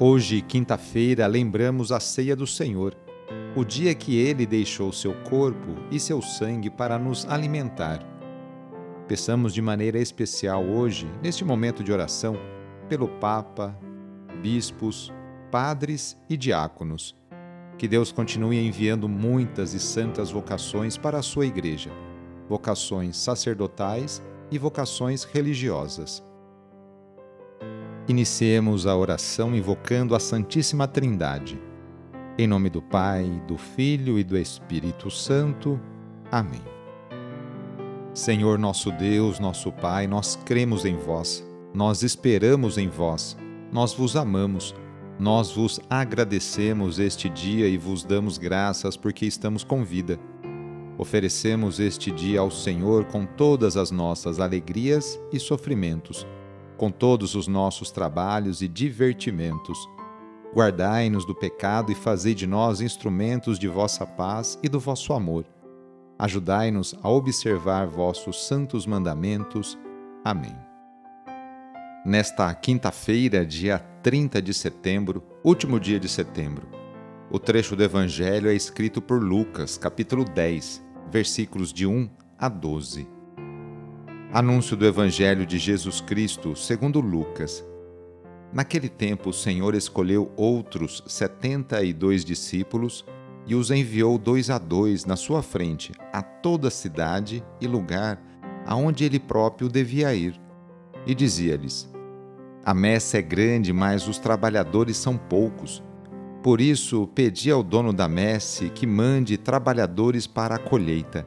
Hoje, quinta-feira, lembramos a ceia do Senhor, o dia que ele deixou seu corpo e seu sangue para nos alimentar. Peçamos de maneira especial hoje, neste momento de oração, pelo Papa, bispos, padres e diáconos. Que Deus continue enviando muitas e santas vocações para a sua igreja, vocações sacerdotais e vocações religiosas. Iniciemos a oração invocando a Santíssima Trindade. Em nome do Pai, do Filho e do Espírito Santo. Amém. Senhor nosso Deus, nosso Pai, nós cremos em vós, nós esperamos em vós, nós vos amamos, nós vos agradecemos este dia e vos damos graças porque estamos com vida. Oferecemos este dia ao Senhor com todas as nossas alegrias e sofrimentos com todos os nossos trabalhos e divertimentos. Guardai-nos do pecado e fazei de nós instrumentos de vossa paz e do vosso amor. Ajudai-nos a observar vossos santos mandamentos. Amém. Nesta quinta-feira, dia 30 de setembro, último dia de setembro, o trecho do Evangelho é escrito por Lucas, capítulo 10, versículos de 1 a 12. Anúncio do Evangelho de Jesus Cristo segundo Lucas. Naquele tempo, o Senhor escolheu outros setenta e dois discípulos e os enviou dois a dois na sua frente a toda cidade e lugar aonde ele próprio devia ir. E dizia-lhes: A messe é grande, mas os trabalhadores são poucos. Por isso, pedi ao dono da messe que mande trabalhadores para a colheita.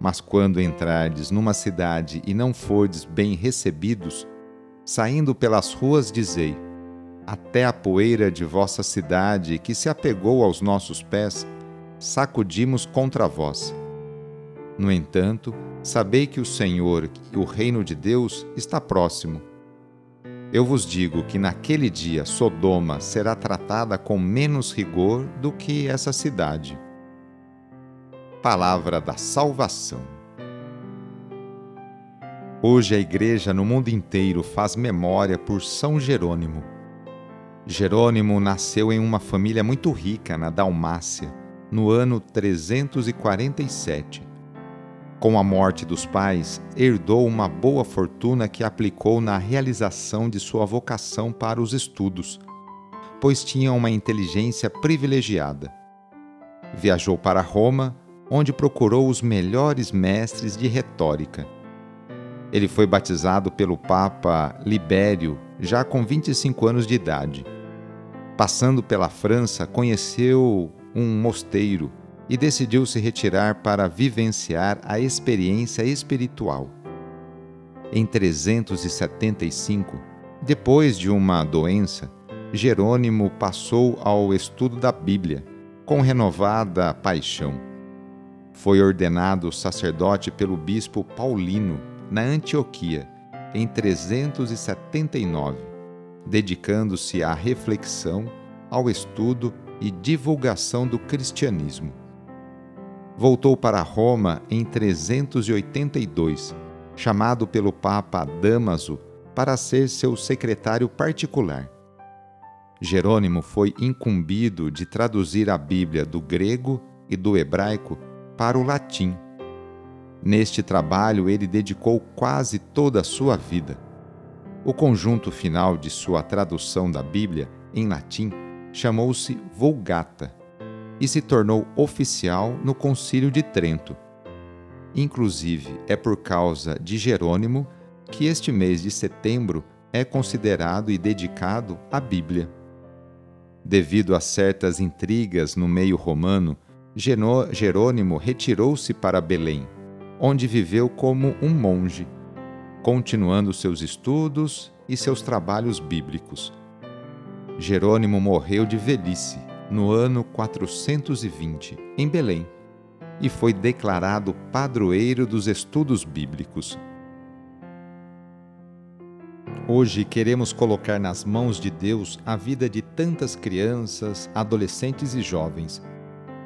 Mas quando entrardes numa cidade e não fordes bem recebidos, saindo pelas ruas dizei: Até a poeira de vossa cidade que se apegou aos nossos pés, sacudimos contra vós. No entanto, sabei que o Senhor e o reino de Deus está próximo. Eu vos digo que naquele dia Sodoma será tratada com menos rigor do que essa cidade palavra da salvação. Hoje a Igreja no mundo inteiro faz memória por São Jerônimo. Jerônimo nasceu em uma família muito rica na Dalmácia, no ano 347. Com a morte dos pais, herdou uma boa fortuna que aplicou na realização de sua vocação para os estudos, pois tinha uma inteligência privilegiada. Viajou para Roma onde procurou os melhores mestres de retórica. Ele foi batizado pelo Papa Libério já com 25 anos de idade. Passando pela França, conheceu um mosteiro e decidiu se retirar para vivenciar a experiência espiritual. Em 375, depois de uma doença, Jerônimo passou ao estudo da Bíblia, com renovada paixão foi ordenado sacerdote pelo bispo Paulino, na Antioquia, em 379, dedicando-se à reflexão, ao estudo e divulgação do cristianismo. Voltou para Roma em 382, chamado pelo Papa Damaso para ser seu secretário particular. Jerônimo foi incumbido de traduzir a Bíblia do grego e do hebraico para o latim. Neste trabalho, ele dedicou quase toda a sua vida. O conjunto final de sua tradução da Bíblia, em latim, chamou-se Vulgata. e se tornou oficial no Concílio de Trento. Inclusive, é por causa de Jerônimo que este mês de setembro é considerado e dedicado à Bíblia. Devido a certas intrigas no meio romano, Jerônimo retirou-se para Belém, onde viveu como um monge, continuando seus estudos e seus trabalhos bíblicos. Jerônimo morreu de velhice no ano 420, em Belém, e foi declarado padroeiro dos estudos bíblicos. Hoje queremos colocar nas mãos de Deus a vida de tantas crianças, adolescentes e jovens.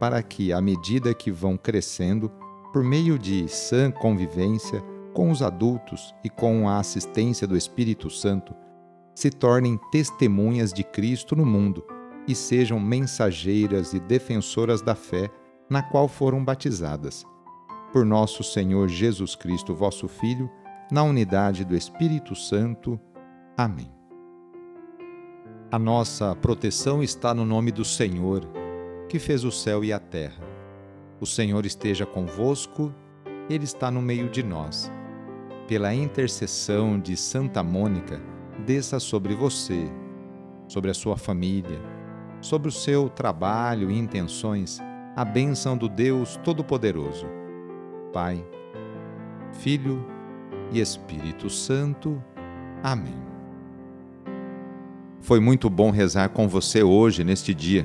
para que, à medida que vão crescendo, por meio de sã convivência com os adultos e com a assistência do Espírito Santo, se tornem testemunhas de Cristo no mundo e sejam mensageiras e defensoras da fé na qual foram batizadas. Por nosso Senhor Jesus Cristo, vosso Filho, na unidade do Espírito Santo. Amém. A nossa proteção está no nome do Senhor, que fez o céu e a terra. O Senhor esteja convosco, Ele está no meio de nós. Pela intercessão de Santa Mônica, desça sobre você, sobre a sua família, sobre o seu trabalho e intenções, a bênção do Deus Todo-Poderoso. Pai, Filho e Espírito Santo. Amém. Foi muito bom rezar com você hoje, neste dia.